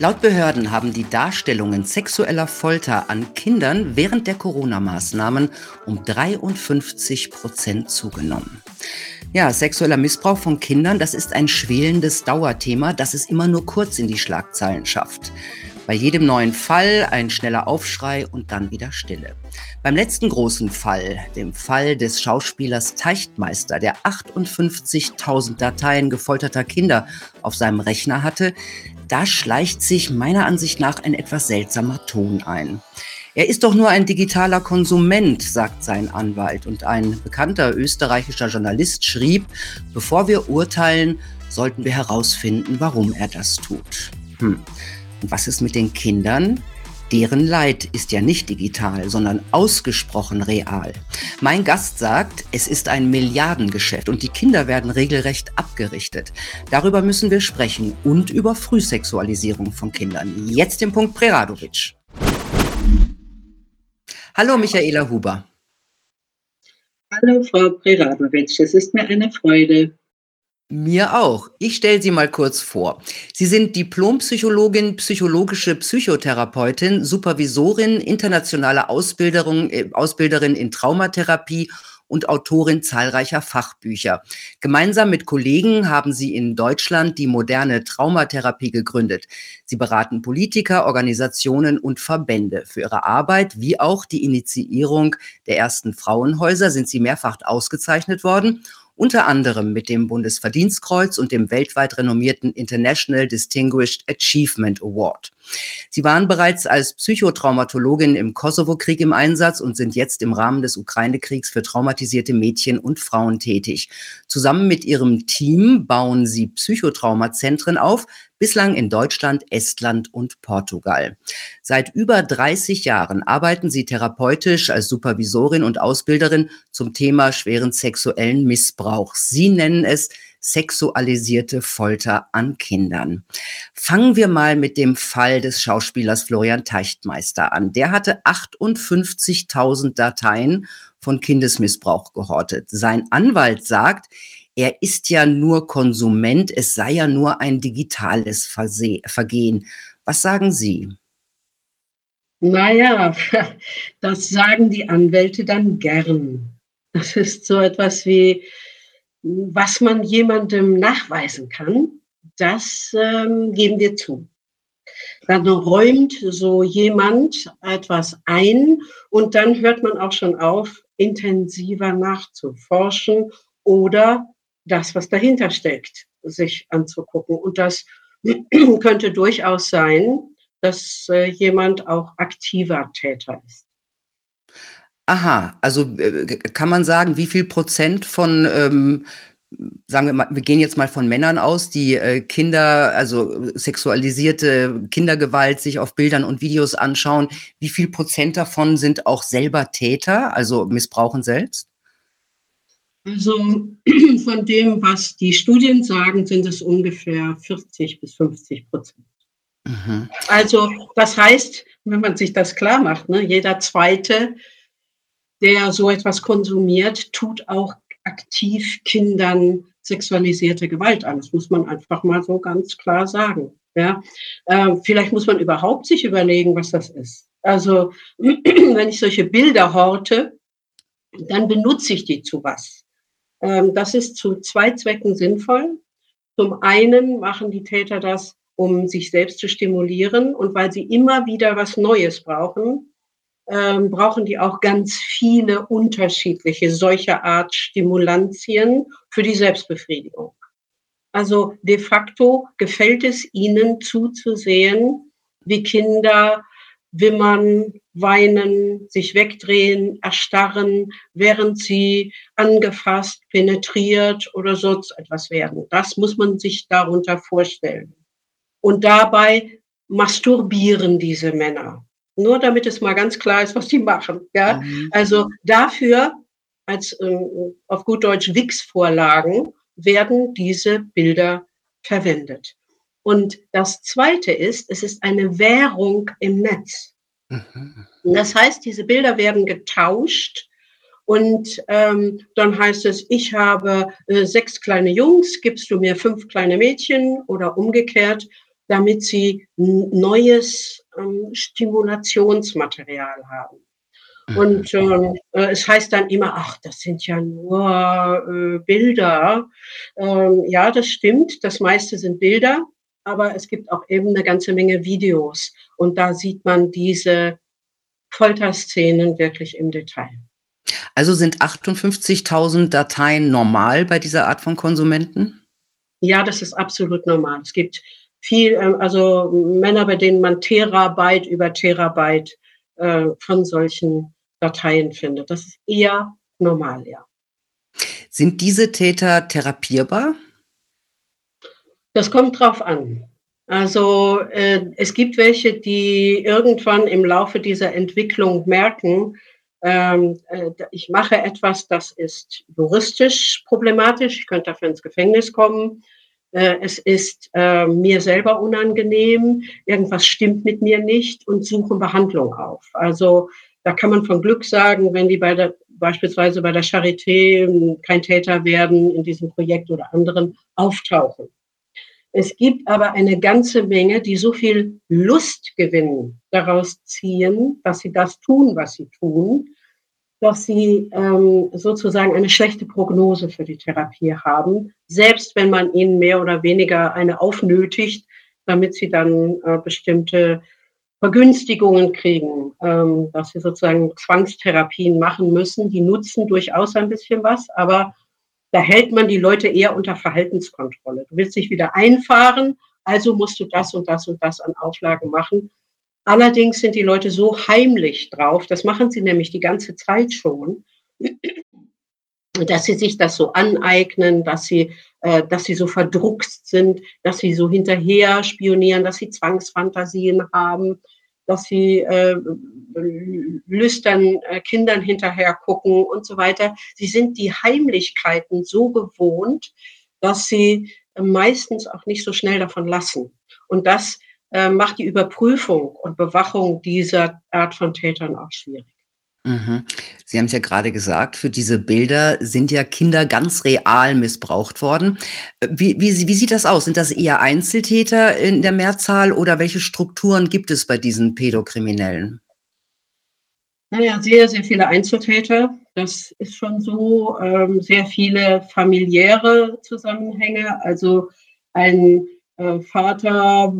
Laut Behörden haben die Darstellungen sexueller Folter an Kindern während der Corona-Maßnahmen um 53 Prozent zugenommen. Ja, sexueller Missbrauch von Kindern, das ist ein schwelendes Dauerthema, das es immer nur kurz in die Schlagzeilen schafft. Bei jedem neuen Fall ein schneller Aufschrei und dann wieder Stille. Beim letzten großen Fall, dem Fall des Schauspielers Teichtmeister, der 58.000 Dateien gefolterter Kinder auf seinem Rechner hatte, da schleicht sich meiner Ansicht nach ein etwas seltsamer Ton ein. Er ist doch nur ein digitaler Konsument, sagt sein Anwalt. Und ein bekannter österreichischer Journalist schrieb, bevor wir urteilen, sollten wir herausfinden, warum er das tut. Hm. Und was ist mit den Kindern? Deren Leid ist ja nicht digital, sondern ausgesprochen real. Mein Gast sagt, es ist ein Milliardengeschäft und die Kinder werden regelrecht abgerichtet. Darüber müssen wir sprechen und über Frühsexualisierung von Kindern. Jetzt den Punkt Preradovic. Hallo Michaela Huber. Hallo Frau Preradovic, es ist mir eine Freude. Mir auch. Ich stelle Sie mal kurz vor. Sie sind Diplompsychologin, psychologische Psychotherapeutin, Supervisorin, internationale Ausbilderin, äh, Ausbilderin in Traumatherapie und Autorin zahlreicher Fachbücher. Gemeinsam mit Kollegen haben sie in Deutschland die moderne Traumatherapie gegründet. Sie beraten Politiker, Organisationen und Verbände. Für ihre Arbeit wie auch die Initiierung der ersten Frauenhäuser sind sie mehrfach ausgezeichnet worden unter anderem mit dem Bundesverdienstkreuz und dem weltweit renommierten International Distinguished Achievement Award. Sie waren bereits als Psychotraumatologin im Kosovo-Krieg im Einsatz und sind jetzt im Rahmen des Ukraine-Kriegs für traumatisierte Mädchen und Frauen tätig. Zusammen mit ihrem Team bauen sie Psychotraumazentren auf, bislang in Deutschland, Estland und Portugal. Seit über 30 Jahren arbeiten sie therapeutisch als Supervisorin und Ausbilderin zum Thema schweren sexuellen Missbrauch. Sie nennen es sexualisierte Folter an Kindern. Fangen wir mal mit dem Fall des Schauspielers Florian Teichtmeister an. Der hatte 58.000 Dateien von Kindesmissbrauch gehortet. Sein Anwalt sagt, er ist ja nur Konsument, es sei ja nur ein digitales Vergehen. Was sagen Sie? Naja, das sagen die Anwälte dann gern. Das ist so etwas wie, was man jemandem nachweisen kann, das ähm, geben wir zu. Dann räumt so jemand etwas ein und dann hört man auch schon auf, intensiver nachzuforschen oder das, was dahinter steckt, sich anzugucken. Und das könnte durchaus sein, dass äh, jemand auch aktiver Täter ist. Aha, also äh, kann man sagen, wie viel Prozent von, ähm, sagen wir mal, wir gehen jetzt mal von Männern aus, die äh, Kinder, also sexualisierte Kindergewalt sich auf Bildern und Videos anschauen, wie viel Prozent davon sind auch selber Täter, also missbrauchen selbst? Also von dem, was die Studien sagen, sind es ungefähr 40 bis 50 Prozent. Mhm. Also das heißt, wenn man sich das klar macht, ne, jeder zweite, der so etwas konsumiert, tut auch aktiv Kindern sexualisierte Gewalt an. Das muss man einfach mal so ganz klar sagen. Ja, äh, vielleicht muss man überhaupt sich überlegen, was das ist. Also wenn ich solche Bilder horte, dann benutze ich die zu was. Ähm, das ist zu zwei Zwecken sinnvoll. Zum einen machen die Täter das, um sich selbst zu stimulieren und weil sie immer wieder was Neues brauchen, ähm, brauchen die auch ganz viele unterschiedliche solcher Art Stimulantien für die Selbstbefriedigung. Also de facto gefällt es ihnen zuzusehen, wie Kinder wimmern, weinen, sich wegdrehen, erstarren, während sie angefasst, penetriert oder sonst etwas werden. Das muss man sich darunter vorstellen. Und dabei masturbieren diese Männer. Nur damit es mal ganz klar ist, was die machen. Ja? Mhm. Also dafür, als äh, auf gut Deutsch Wix-Vorlagen, werden diese Bilder verwendet. Und das Zweite ist, es ist eine Währung im Netz. Mhm. Das heißt, diese Bilder werden getauscht und ähm, dann heißt es, ich habe äh, sechs kleine Jungs, gibst du mir fünf kleine Mädchen oder umgekehrt. Damit sie neues ähm, Stimulationsmaterial haben. Mhm. Und ähm, äh, es heißt dann immer, ach, das sind ja nur äh, Bilder. Ähm, ja, das stimmt. Das meiste sind Bilder, aber es gibt auch eben eine ganze Menge Videos. Und da sieht man diese Folterszenen wirklich im Detail. Also sind 58.000 Dateien normal bei dieser Art von Konsumenten? Ja, das ist absolut normal. Es gibt viel, ähm, also Männer, bei denen man Terabyte über Terabyte äh, von solchen Dateien findet. Das ist eher normal, ja. Sind diese Täter therapierbar? Das kommt drauf an. Also äh, es gibt welche, die irgendwann im Laufe dieser Entwicklung merken, ähm, äh, ich mache etwas, das ist juristisch problematisch, ich könnte dafür ins Gefängnis kommen, es ist äh, mir selber unangenehm, irgendwas stimmt mit mir nicht und suchen Behandlung auf. Also da kann man von Glück sagen, wenn die bei der, beispielsweise bei der Charité kein Täter werden, in diesem Projekt oder anderen auftauchen. Es gibt aber eine ganze Menge, die so viel Lustgewinn daraus ziehen, dass sie das tun, was sie tun, dass sie ähm, sozusagen eine schlechte Prognose für die Therapie haben, selbst wenn man ihnen mehr oder weniger eine aufnötigt, damit sie dann äh, bestimmte Vergünstigungen kriegen, ähm, dass sie sozusagen Zwangstherapien machen müssen. Die nutzen durchaus ein bisschen was, aber da hält man die Leute eher unter Verhaltenskontrolle. Du willst dich wieder einfahren, also musst du das und das und das an Auflagen machen. Allerdings sind die Leute so heimlich drauf, das machen sie nämlich die ganze Zeit schon, dass sie sich das so aneignen, dass sie, äh, dass sie so verdruckst sind, dass sie so hinterher spionieren, dass sie Zwangsfantasien haben, dass sie äh, lüstern äh, Kindern hinterher gucken und so weiter. Sie sind die Heimlichkeiten so gewohnt, dass sie meistens auch nicht so schnell davon lassen. Und das äh, macht die Überprüfung und Bewachung dieser Art von Tätern auch schwierig. Mhm. Sie haben es ja gerade gesagt, für diese Bilder sind ja Kinder ganz real missbraucht worden. Äh, wie, wie, wie sieht das aus? Sind das eher Einzeltäter in der Mehrzahl oder welche Strukturen gibt es bei diesen Pädokriminellen? Naja, sehr, sehr viele Einzeltäter. Das ist schon so. Ähm, sehr viele familiäre Zusammenhänge. Also ein äh, Vater,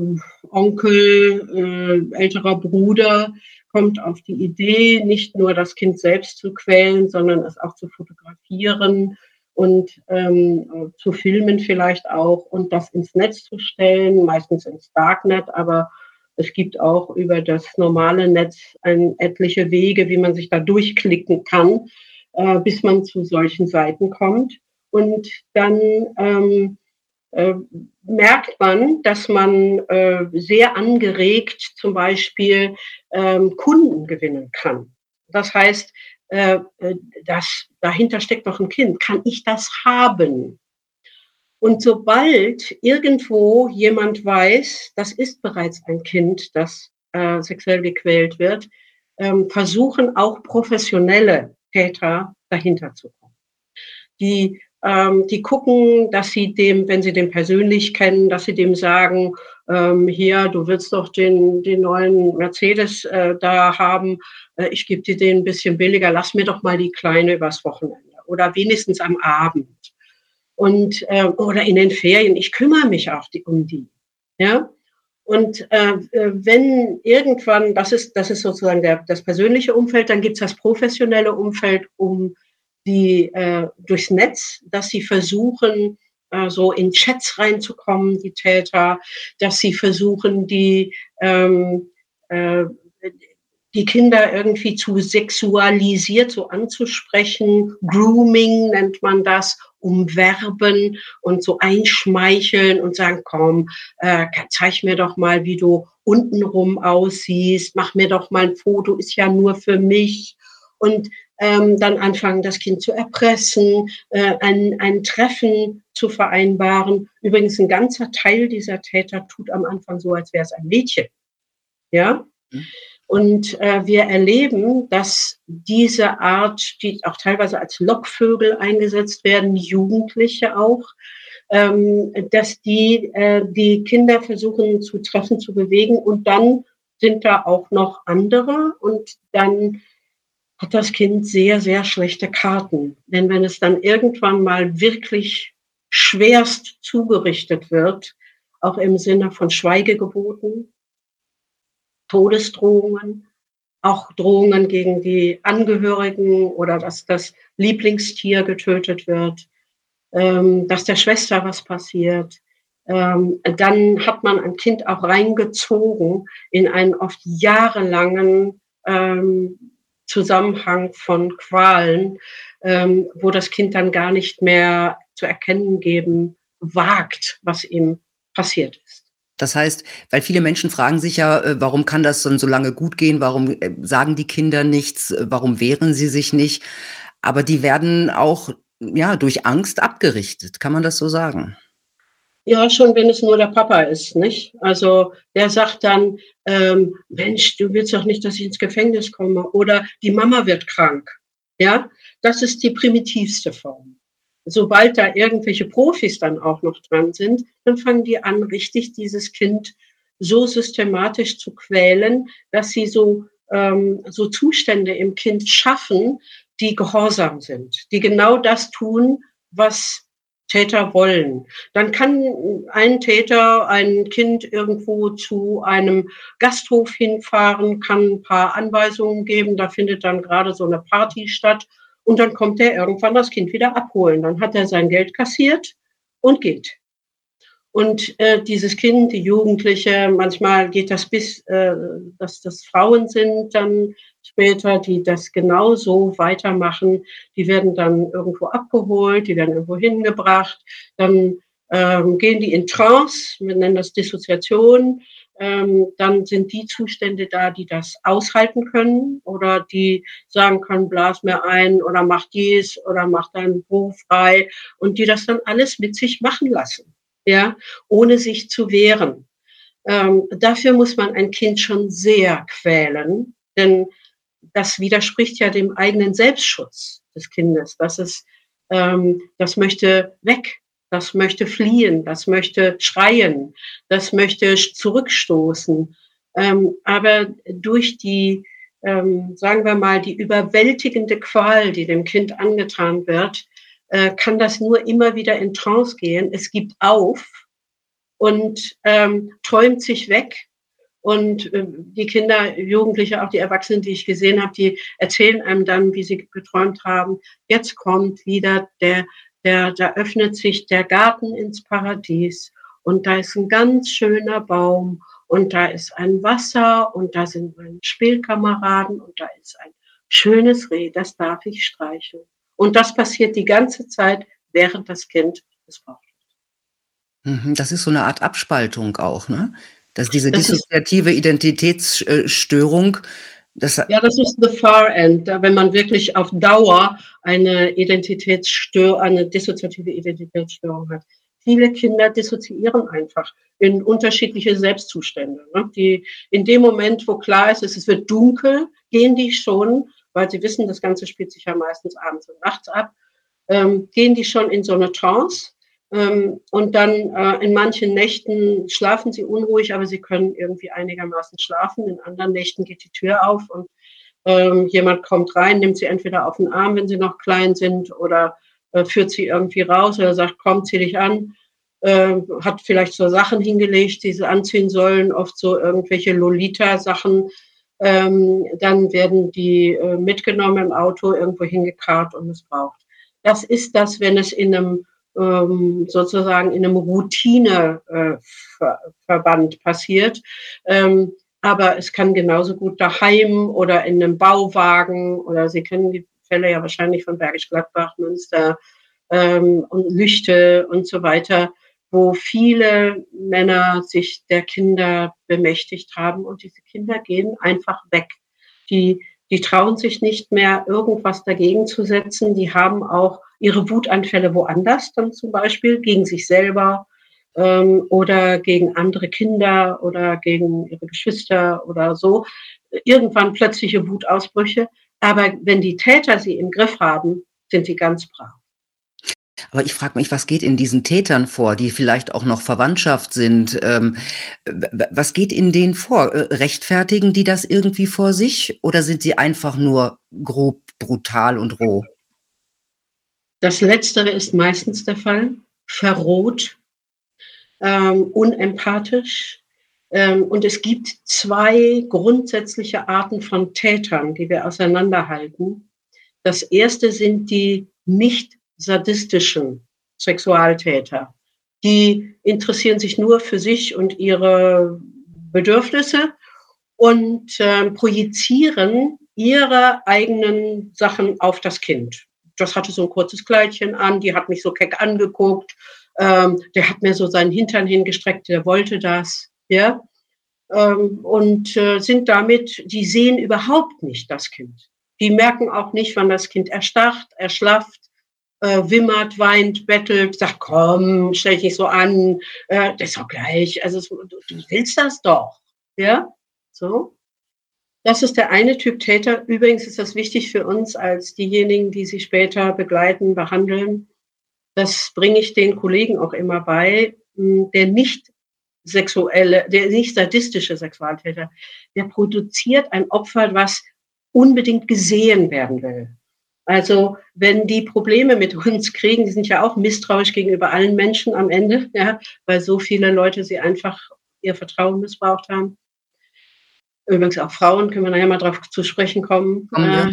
Onkel, äh, älterer Bruder kommt auf die Idee, nicht nur das Kind selbst zu quälen, sondern es auch zu fotografieren und ähm, zu filmen vielleicht auch und das ins Netz zu stellen, meistens ins Darknet, aber es gibt auch über das normale Netz ein, etliche Wege, wie man sich da durchklicken kann, äh, bis man zu solchen Seiten kommt. Und dann ähm, äh, merkt man, dass man äh, sehr angeregt zum Beispiel ähm, Kunden gewinnen kann. Das heißt, äh, äh, das, dahinter steckt noch ein Kind. Kann ich das haben? Und sobald irgendwo jemand weiß, das ist bereits ein Kind, das äh, sexuell gequält wird, ähm, versuchen auch professionelle Täter dahinter zu kommen. Die ähm, die gucken, dass sie dem, wenn sie den persönlich kennen, dass sie dem sagen, ähm, hier, du willst doch den, den neuen Mercedes äh, da haben, äh, ich gebe dir den ein bisschen billiger, lass mir doch mal die Kleine übers Wochenende oder wenigstens am Abend. Und, äh, oder in den Ferien, ich kümmere mich auch die, um die. Ja? Und äh, äh, wenn irgendwann, das ist, das ist sozusagen der, das persönliche Umfeld, dann gibt es das professionelle Umfeld, um die äh, durchs Netz, dass sie versuchen, äh, so in Chats reinzukommen, die Täter, dass sie versuchen, die ähm, äh, die Kinder irgendwie zu sexualisiert so anzusprechen. Grooming nennt man das, umwerben und so einschmeicheln und sagen, komm, äh, zeig mir doch mal, wie du untenrum aussiehst, mach mir doch mal ein Foto, ist ja nur für mich. Und ähm, dann anfangen, das Kind zu erpressen, äh, ein, ein Treffen zu vereinbaren. Übrigens, ein ganzer Teil dieser Täter tut am Anfang so, als wäre es ein Mädchen. Ja? Mhm. Und äh, wir erleben, dass diese Art, die auch teilweise als Lockvögel eingesetzt werden, Jugendliche auch, ähm, dass die äh, die Kinder versuchen zu treffen, zu bewegen und dann sind da auch noch andere und dann hat das Kind sehr, sehr schlechte Karten. Denn wenn es dann irgendwann mal wirklich schwerst zugerichtet wird, auch im Sinne von Schweigegeboten, Todesdrohungen, auch Drohungen gegen die Angehörigen oder dass das Lieblingstier getötet wird, ähm, dass der Schwester was passiert, ähm, dann hat man ein Kind auch reingezogen in einen oft jahrelangen ähm, Zusammenhang von Qualen, ähm, wo das Kind dann gar nicht mehr zu erkennen geben wagt, was ihm passiert ist. Das heißt, weil viele Menschen fragen sich ja, äh, warum kann das dann so lange gut gehen? Warum äh, sagen die Kinder nichts? Warum wehren sie sich nicht? Aber die werden auch ja durch Angst abgerichtet. Kann man das so sagen? Ja, schon wenn es nur der Papa ist, nicht? Also der sagt dann, ähm, Mensch, du willst doch nicht, dass ich ins Gefängnis komme. Oder die Mama wird krank. Ja, das ist die primitivste Form. Sobald da irgendwelche Profis dann auch noch dran sind, dann fangen die an, richtig dieses Kind so systematisch zu quälen, dass sie so, ähm, so Zustände im Kind schaffen, die gehorsam sind, die genau das tun, was Täter wollen. Dann kann ein Täter ein Kind irgendwo zu einem Gasthof hinfahren, kann ein paar Anweisungen geben, da findet dann gerade so eine Party statt und dann kommt er irgendwann das Kind wieder abholen. Dann hat er sein Geld kassiert und geht. Und äh, dieses Kind, die Jugendliche, manchmal geht das bis, äh, dass das Frauen sind, dann später, die das genauso weitermachen. Die werden dann irgendwo abgeholt, die werden irgendwo hingebracht, dann ähm, gehen die in Trance, wir nennen das Dissoziation, ähm, dann sind die Zustände da, die das aushalten können oder die sagen können, blas mir ein oder mach dies oder mach deinen Beruf frei. Und die das dann alles mit sich machen lassen, ja, ohne sich zu wehren. Ähm, dafür muss man ein Kind schon sehr quälen, denn das widerspricht ja dem eigenen Selbstschutz des Kindes. Das ist, ähm, das möchte weg, das möchte fliehen, das möchte schreien, das möchte zurückstoßen. Ähm, aber durch die, ähm, sagen wir mal, die überwältigende Qual, die dem Kind angetan wird, äh, kann das nur immer wieder in Trance gehen. Es gibt auf und ähm, träumt sich weg und äh, die Kinder, Jugendliche, auch die Erwachsenen, die ich gesehen habe, die erzählen einem dann, wie sie geträumt haben. Jetzt kommt wieder der, der, da öffnet sich der Garten ins Paradies und da ist ein ganz schöner Baum und da ist ein Wasser und da sind meine Spielkameraden und da ist ein schönes Reh, das darf ich streicheln. Und das passiert die ganze Zeit, während das Kind missbraucht wird. Mhm, das ist so eine Art Abspaltung auch, ne? Dass diese das dissoziative Identitätsstörung, das ja, das ist the far end, wenn man wirklich auf Dauer eine Identitätsstörung, eine dissoziative Identitätsstörung hat. Viele Kinder dissoziieren einfach in unterschiedliche Selbstzustände. Ne? Die in dem Moment, wo klar ist, es wird dunkel, gehen die schon, weil sie wissen, das Ganze spielt sich ja meistens abends und nachts ab, ähm, gehen die schon in so eine Trance ähm, und dann äh, in manchen Nächten schlafen sie unruhig, aber sie können irgendwie einigermaßen schlafen. In anderen Nächten geht die Tür auf und ähm, jemand kommt rein, nimmt sie entweder auf den Arm, wenn sie noch klein sind, oder äh, führt sie irgendwie raus oder sagt, komm, zieh dich an. Äh, hat vielleicht so Sachen hingelegt, die sie anziehen sollen, oft so irgendwelche Lolita-Sachen. Ähm, dann werden die äh, mitgenommen im Auto, irgendwo hingekarrt und missbraucht. Das ist das, wenn es in einem ähm, sozusagen in einem Routineverband äh, passiert. Ähm, aber es kann genauso gut daheim oder in einem Bauwagen oder Sie kennen die Fälle ja wahrscheinlich von Bergisch Gladbach, Münster ähm, und Lüchte und so weiter, wo viele Männer sich der Kinder bemächtigt haben und diese Kinder gehen einfach weg. Die, die trauen sich nicht mehr, irgendwas dagegen zu setzen. Die haben auch ihre Wutanfälle woanders, dann zum Beispiel gegen sich selber ähm, oder gegen andere Kinder oder gegen ihre Geschwister oder so. Irgendwann plötzliche Wutausbrüche. Aber wenn die Täter sie im Griff haben, sind sie ganz brav. Aber ich frage mich, was geht in diesen Tätern vor, die vielleicht auch noch Verwandtschaft sind? Ähm, was geht in denen vor? Äh, rechtfertigen die das irgendwie vor sich oder sind sie einfach nur grob, brutal und roh? Das Letztere ist meistens der Fall. Verroht, ähm, unempathisch. Ähm, und es gibt zwei grundsätzliche Arten von Tätern, die wir auseinanderhalten. Das erste sind die nicht sadistischen Sexualtäter. Die interessieren sich nur für sich und ihre Bedürfnisse und äh, projizieren ihre eigenen Sachen auf das Kind. Das hatte so ein kurzes Kleidchen an, die hat mich so keck angeguckt, ähm, der hat mir so seinen Hintern hingestreckt, der wollte das, ja. Ähm, und äh, sind damit, die sehen überhaupt nicht das Kind. Die merken auch nicht, wann das Kind erstarrt, erschlafft, äh, wimmert, weint, bettelt, sagt, komm, stell dich nicht so an, äh, das ist doch gleich, also du, du willst das doch, ja, so. Das ist der eine Typ Täter. Übrigens ist das wichtig für uns als diejenigen, die sie später begleiten, behandeln. Das bringe ich den Kollegen auch immer bei. Hm, der nicht sexuelle, der nicht sadistische Sexualtäter, der produziert ein Opfer, was unbedingt gesehen werden will. Also wenn die Probleme mit uns kriegen, die sind ja auch misstrauisch gegenüber allen Menschen am Ende, ja, weil so viele Leute sie einfach ihr Vertrauen missbraucht haben. Übrigens auch Frauen, können wir nachher mal drauf zu sprechen kommen. Äh,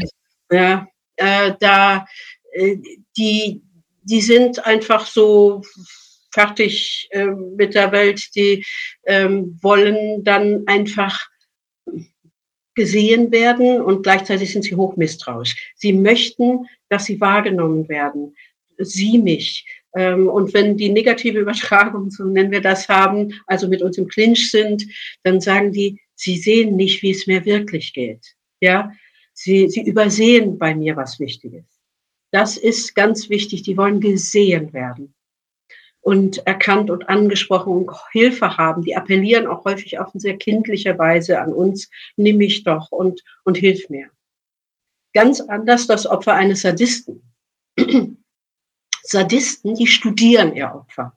ja, äh, da äh, die, die sind einfach so fertig äh, mit der Welt, die ähm, wollen dann einfach gesehen werden und gleichzeitig sind sie hochmisstrauisch. Sie möchten, dass sie wahrgenommen werden. Sie mich. Ähm, und wenn die negative Übertragung, so nennen wir das, haben, also mit uns im Clinch sind, dann sagen die, sie sehen nicht, wie es mir wirklich geht. Ja, sie, sie übersehen bei mir was Wichtiges. Das ist ganz wichtig. Die wollen gesehen werden und erkannt und angesprochen und Hilfe haben. Die appellieren auch häufig auf eine sehr kindliche Weise an uns, nimm mich doch und, und hilf mir. Ganz anders das Opfer eines Sadisten. Sadisten, die studieren ihr Opfer.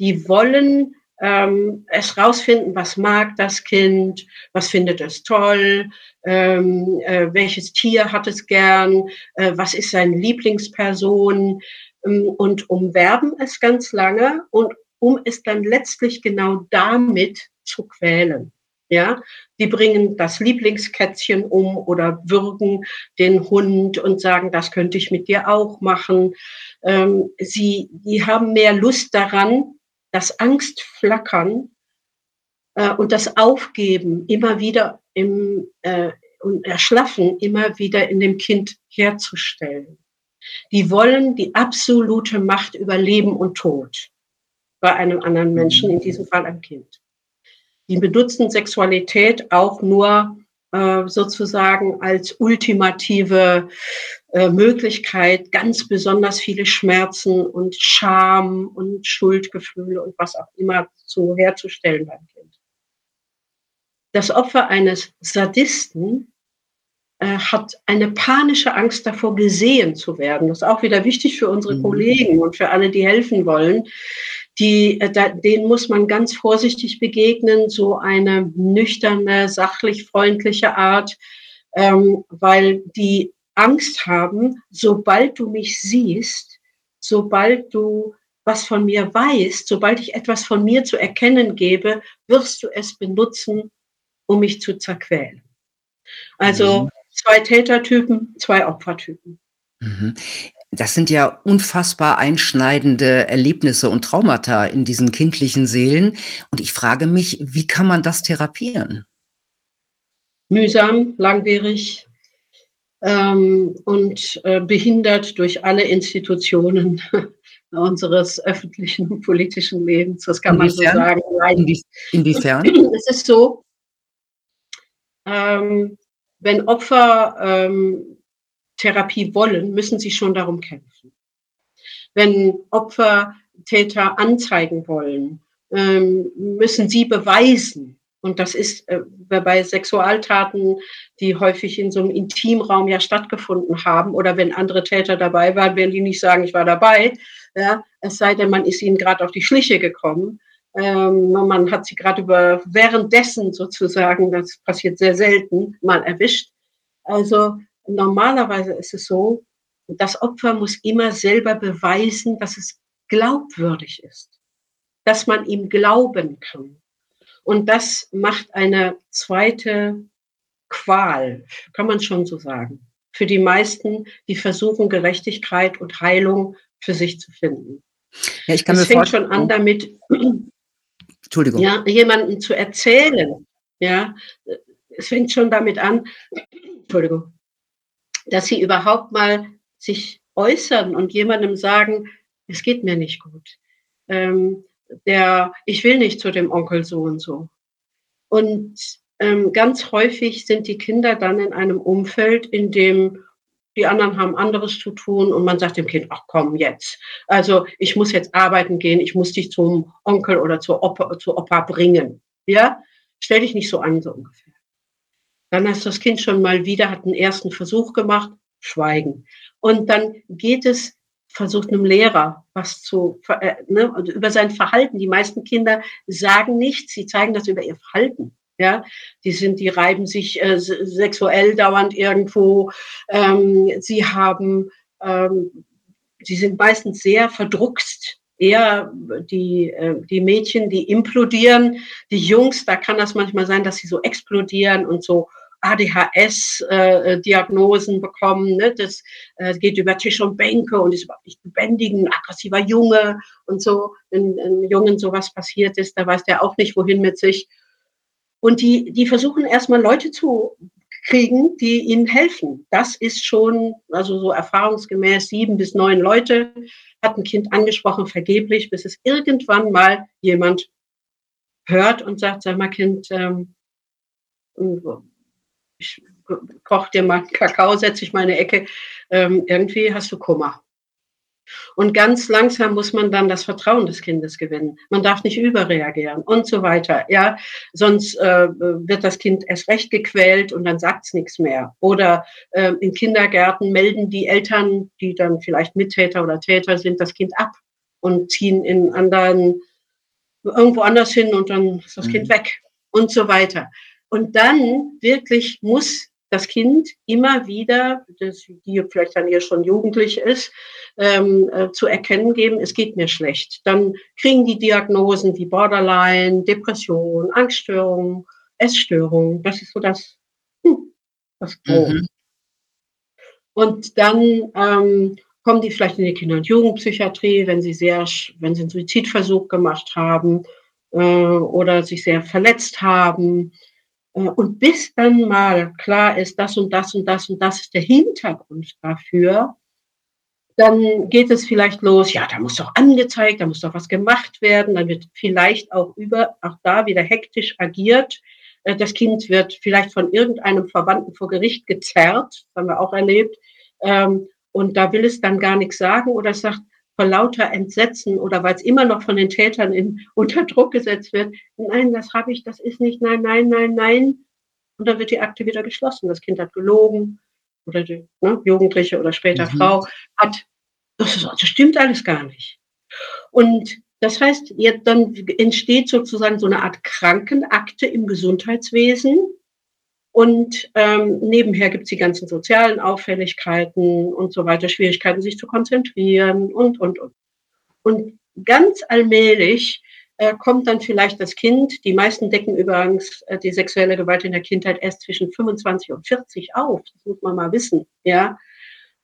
Die wollen ähm, es rausfinden, was mag das Kind, was findet es toll, ähm, äh, welches Tier hat es gern, äh, was ist seine Lieblingsperson, und umwerben es ganz lange und um es dann letztlich genau damit zu quälen. Ja, die bringen das Lieblingskätzchen um oder würgen den Hund und sagen, das könnte ich mit dir auch machen. Ähm, sie, die haben mehr Lust daran, das Angstflackern äh, und das Aufgeben immer wieder im äh, und Erschlaffen immer wieder in dem Kind herzustellen. Die wollen die absolute Macht über Leben und Tod bei einem anderen Menschen, in diesem Fall ein Kind. Die benutzen Sexualität auch nur äh, sozusagen als ultimative äh, Möglichkeit, ganz besonders viele Schmerzen und Scham und Schuldgefühle und was auch immer zu herzustellen beim Kind. Das Opfer eines Sadisten hat eine panische Angst davor, gesehen zu werden. Das ist auch wieder wichtig für unsere mhm. Kollegen und für alle, die helfen wollen. Die, äh, da, denen muss man ganz vorsichtig begegnen, so eine nüchterne, sachlich freundliche Art, ähm, weil die Angst haben, sobald du mich siehst, sobald du was von mir weißt, sobald ich etwas von mir zu erkennen gebe, wirst du es benutzen, um mich zu zerquälen. Also mhm zwei Tätertypen, zwei Opfertypen. Mhm. Das sind ja unfassbar einschneidende Erlebnisse und Traumata in diesen kindlichen Seelen. Und ich frage mich, wie kann man das therapieren? Mühsam, langwierig ähm, und äh, behindert durch alle Institutionen unseres öffentlichen und politischen Lebens. Das kann Inwiefern? man so sagen. Inwiefern? Es ist so, ähm, wenn Opfer ähm, Therapie wollen, müssen sie schon darum kämpfen. Wenn Opfer Täter anzeigen wollen, ähm, müssen sie beweisen. Und das ist äh, bei Sexualtaten, die häufig in so einem Intimraum ja stattgefunden haben, oder wenn andere Täter dabei waren, werden die nicht sagen, ich war dabei. Ja, es sei denn, man ist ihnen gerade auf die Schliche gekommen. Ähm, man hat sie gerade über währenddessen sozusagen, das passiert sehr selten, mal erwischt. Also normalerweise ist es so, das Opfer muss immer selber beweisen, dass es glaubwürdig ist, dass man ihm glauben kann. Und das macht eine zweite Qual, kann man schon so sagen, für die meisten, die versuchen, Gerechtigkeit und Heilung für sich zu finden. Ja, ich kann es mir fängt schon an damit, Entschuldigung. Ja, jemanden zu erzählen. Ja, es fängt schon damit an, Entschuldigung, dass sie überhaupt mal sich äußern und jemandem sagen, es geht mir nicht gut. Ähm, der, ich will nicht zu dem Onkel so und so. Und ähm, ganz häufig sind die Kinder dann in einem Umfeld, in dem die anderen haben anderes zu tun und man sagt dem Kind, ach komm jetzt. Also ich muss jetzt arbeiten gehen, ich muss dich zum Onkel oder zur Opa, zur Opa bringen. Ja, stell dich nicht so an, so ungefähr. Dann hast das Kind schon mal wieder, hat einen ersten Versuch gemacht, schweigen. Und dann geht es, versucht einem Lehrer was zu, äh, ne, also über sein Verhalten. Die meisten Kinder sagen nichts, sie zeigen das über ihr Verhalten. Ja, die sind, die reiben sich äh, sexuell dauernd irgendwo. Ähm, sie haben, ähm, sie sind meistens sehr verdruckst. Eher die, äh, die Mädchen, die implodieren. Die Jungs, da kann das manchmal sein, dass sie so explodieren und so ADHS-Diagnosen äh, bekommen. Ne? Das äh, geht über Tisch und Bänke und ist überhaupt nicht lebendig, ein aggressiver Junge und so. Wenn ein Jungen sowas passiert ist, da weiß der auch nicht, wohin mit sich. Und die, die versuchen erstmal Leute zu kriegen, die ihnen helfen. Das ist schon, also so erfahrungsgemäß sieben bis neun Leute hat ein Kind angesprochen, vergeblich, bis es irgendwann mal jemand hört und sagt, sag mal Kind, ähm, ich koche dir mal Kakao, setze ich mal in eine Ecke, ähm, irgendwie hast du Kummer. Und ganz langsam muss man dann das Vertrauen des Kindes gewinnen. Man darf nicht überreagieren und so weiter. Ja, sonst äh, wird das Kind erst recht gequält und dann sagt es nichts mehr. Oder äh, in Kindergärten melden die Eltern, die dann vielleicht Mittäter oder Täter sind, das Kind ab und ziehen in anderen irgendwo anders hin und dann ist das mhm. Kind weg und so weiter. Und dann wirklich muss das Kind immer wieder, das, die vielleicht dann eher schon jugendlich ist, ähm, äh, zu erkennen geben, es geht mir schlecht. Dann kriegen die Diagnosen wie Borderline, Depression, Angststörung, Essstörung. Das ist so das, hm, das Grob. Mhm. Und dann ähm, kommen die vielleicht in die Kinder- und Jugendpsychiatrie, wenn sie sehr, wenn sie einen Suizidversuch gemacht haben äh, oder sich sehr verletzt haben und bis dann mal klar ist, das und das und das und das ist der Hintergrund dafür, dann geht es vielleicht los, ja, da muss doch angezeigt, da muss doch was gemacht werden, dann wird vielleicht auch über, auch da wieder hektisch agiert. Äh, das Kind wird vielleicht von irgendeinem Verwandten vor Gericht gezerrt, haben wir auch erlebt. Ähm, und da will es dann gar nichts sagen oder sagt, vor lauter Entsetzen oder weil es immer noch von den Tätern in, unter Druck gesetzt wird, nein, das habe ich, das ist nicht, nein, nein, nein, nein. Und dann wird die Akte wieder geschlossen. Das Kind hat gelogen oder die ne, Jugendliche oder später mhm. Frau hat, das, ist, das stimmt alles gar nicht. Und das heißt, jetzt dann entsteht sozusagen so eine Art Krankenakte im Gesundheitswesen, und ähm, nebenher gibt es die ganzen sozialen Auffälligkeiten und so weiter, Schwierigkeiten, sich zu konzentrieren und, und, und. Und ganz allmählich äh, kommt dann vielleicht das Kind, die meisten decken übrigens äh, die sexuelle Gewalt in der Kindheit erst zwischen 25 und 40 auf. Das muss man mal wissen, ja.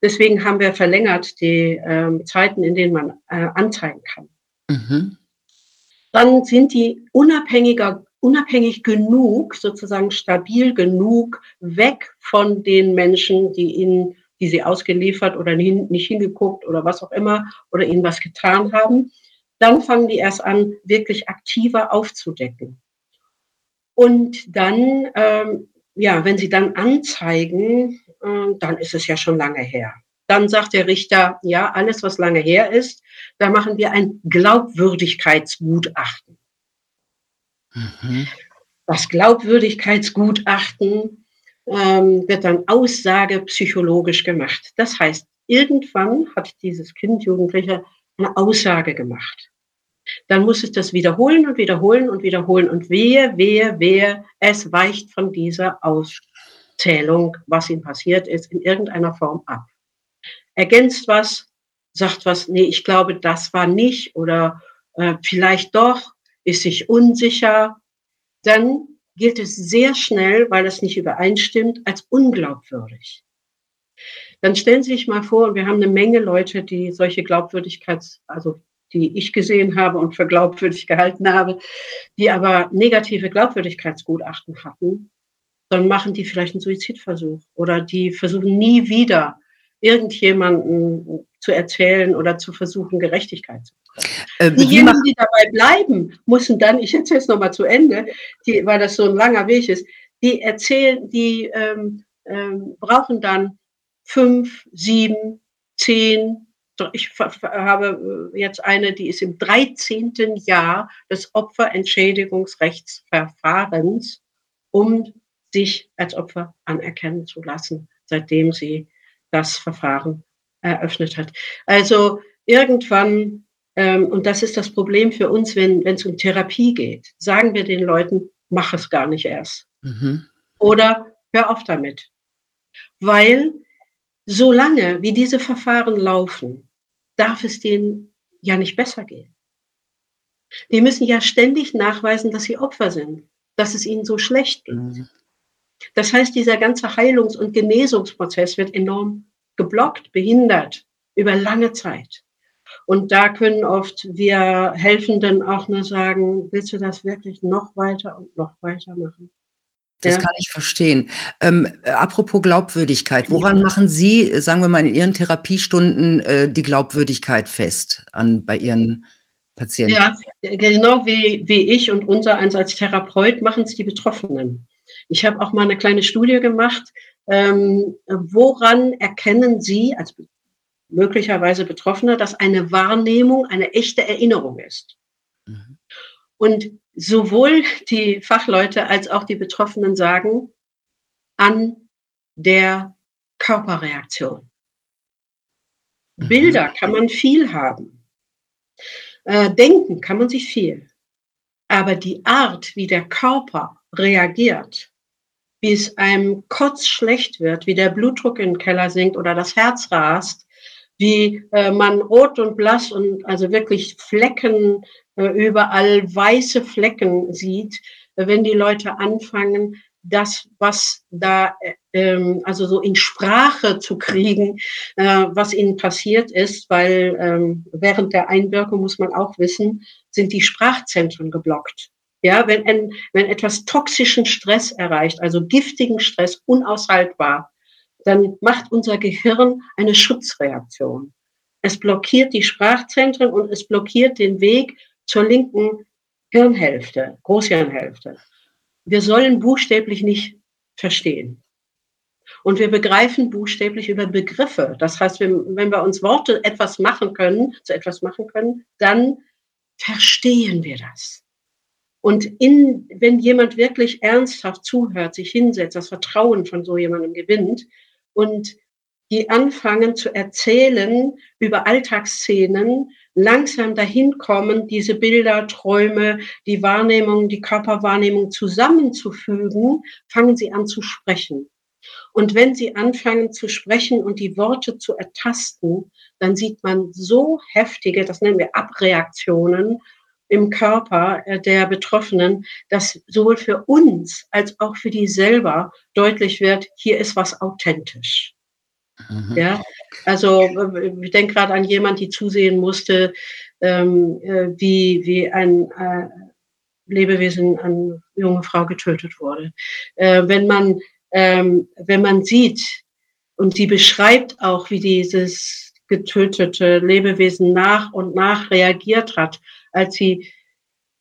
Deswegen haben wir verlängert die ähm, Zeiten, in denen man äh, anzeigen kann. Mhm. Dann sind die unabhängiger unabhängig genug, sozusagen stabil genug, weg von den Menschen, die ihnen, die sie ausgeliefert oder nicht hingeguckt oder was auch immer oder ihnen was getan haben. Dann fangen die erst an, wirklich aktiver aufzudecken. Und dann, ähm, ja, wenn sie dann anzeigen, äh, dann ist es ja schon lange her. Dann sagt der Richter, ja, alles, was lange her ist, da machen wir ein Glaubwürdigkeitsgutachten. Mhm. das Glaubwürdigkeitsgutachten ähm, wird dann aussagepsychologisch gemacht. Das heißt, irgendwann hat dieses Kind, Jugendlicher, eine Aussage gemacht. Dann muss es das wiederholen und wiederholen und wiederholen und wehe, wehe, wehe, es weicht von dieser Auszählung, was ihm passiert ist, in irgendeiner Form ab. Ergänzt was, sagt was, nee, ich glaube, das war nicht oder äh, vielleicht doch, ist sich unsicher, dann gilt es sehr schnell, weil das nicht übereinstimmt, als unglaubwürdig. Dann stellen Sie sich mal vor, wir haben eine Menge Leute, die solche Glaubwürdigkeits, also die ich gesehen habe und für glaubwürdig gehalten habe, die aber negative Glaubwürdigkeitsgutachten hatten, dann machen die vielleicht einen Suizidversuch oder die versuchen nie wieder irgendjemanden zu erzählen oder zu versuchen, Gerechtigkeit zu bekommen. Äh, Diejenigen, die dabei bleiben, müssen dann, ich erzähle es nochmal zu Ende, die, weil das so ein langer Weg ist, die erzählen, die ähm, ähm, brauchen dann fünf, sieben, zehn, ich habe äh, jetzt eine, die ist im 13. Jahr des Opferentschädigungsrechtsverfahrens, um sich als Opfer anerkennen zu lassen, seitdem sie das Verfahren eröffnet hat. Also irgendwann, und das ist das Problem für uns, wenn es um Therapie geht, sagen wir den Leuten, mach es gar nicht erst. Mhm. Oder hör auf damit. Weil solange wie diese Verfahren laufen, darf es denen ja nicht besser gehen. Die müssen ja ständig nachweisen, dass sie Opfer sind, dass es ihnen so schlecht geht. Mhm. Das heißt, dieser ganze Heilungs- und Genesungsprozess wird enorm geblockt, behindert über lange Zeit. Und da können oft wir Helfenden auch nur sagen, willst du das wirklich noch weiter und noch weiter machen? Das ja. kann ich verstehen. Ähm, apropos Glaubwürdigkeit, woran ja. machen Sie, sagen wir mal, in Ihren Therapiestunden äh, die Glaubwürdigkeit fest an, bei Ihren Patienten? Ja, genau wie, wie ich und unser eins als Therapeut machen es die Betroffenen. Ich habe auch mal eine kleine Studie gemacht, ähm, woran erkennen Sie als möglicherweise Betroffene, dass eine Wahrnehmung eine echte Erinnerung ist? Mhm. Und sowohl die Fachleute als auch die Betroffenen sagen, an der Körperreaktion. Mhm. Bilder kann man viel haben. Äh, denken kann man sich viel. Aber die Art, wie der Körper reagiert, wie es einem kurz schlecht wird, wie der Blutdruck in den Keller sinkt oder das Herz rast, wie äh, man rot und blass und also wirklich Flecken äh, überall weiße Flecken sieht, äh, wenn die Leute anfangen, das, was da, äh, ähm, also so in Sprache zu kriegen, äh, was ihnen passiert ist, weil ähm, während der Einwirkung muss man auch wissen, sind die Sprachzentren geblockt. Ja, wenn, wenn etwas toxischen Stress erreicht, also giftigen Stress, unaushaltbar, dann macht unser Gehirn eine Schutzreaktion. Es blockiert die Sprachzentren und es blockiert den Weg zur linken Hirnhälfte, Großhirnhälfte. Wir sollen buchstäblich nicht verstehen. Und wir begreifen buchstäblich über Begriffe. Das heißt, wenn, wir uns Worte etwas machen können, zu etwas machen können, dann verstehen wir das. Und in, wenn jemand wirklich ernsthaft zuhört, sich hinsetzt, das Vertrauen von so jemandem gewinnt und die anfangen zu erzählen über Alltagsszenen, langsam dahin kommen, diese Bilder, Träume, die Wahrnehmung, die Körperwahrnehmung zusammenzufügen, fangen sie an zu sprechen. Und wenn sie anfangen zu sprechen und die Worte zu ertasten, dann sieht man so heftige, das nennen wir Abreaktionen im Körper äh, der Betroffenen, dass sowohl für uns als auch für die selber deutlich wird, hier ist was authentisch. Mhm. Ja, also ich denke gerade an jemand, die zusehen musste, ähm, äh, wie, wie ein äh, Lebewesen, eine junge Frau getötet wurde. Äh, wenn man ähm, wenn man sieht und sie beschreibt auch, wie dieses getötete Lebewesen nach und nach reagiert hat, als sie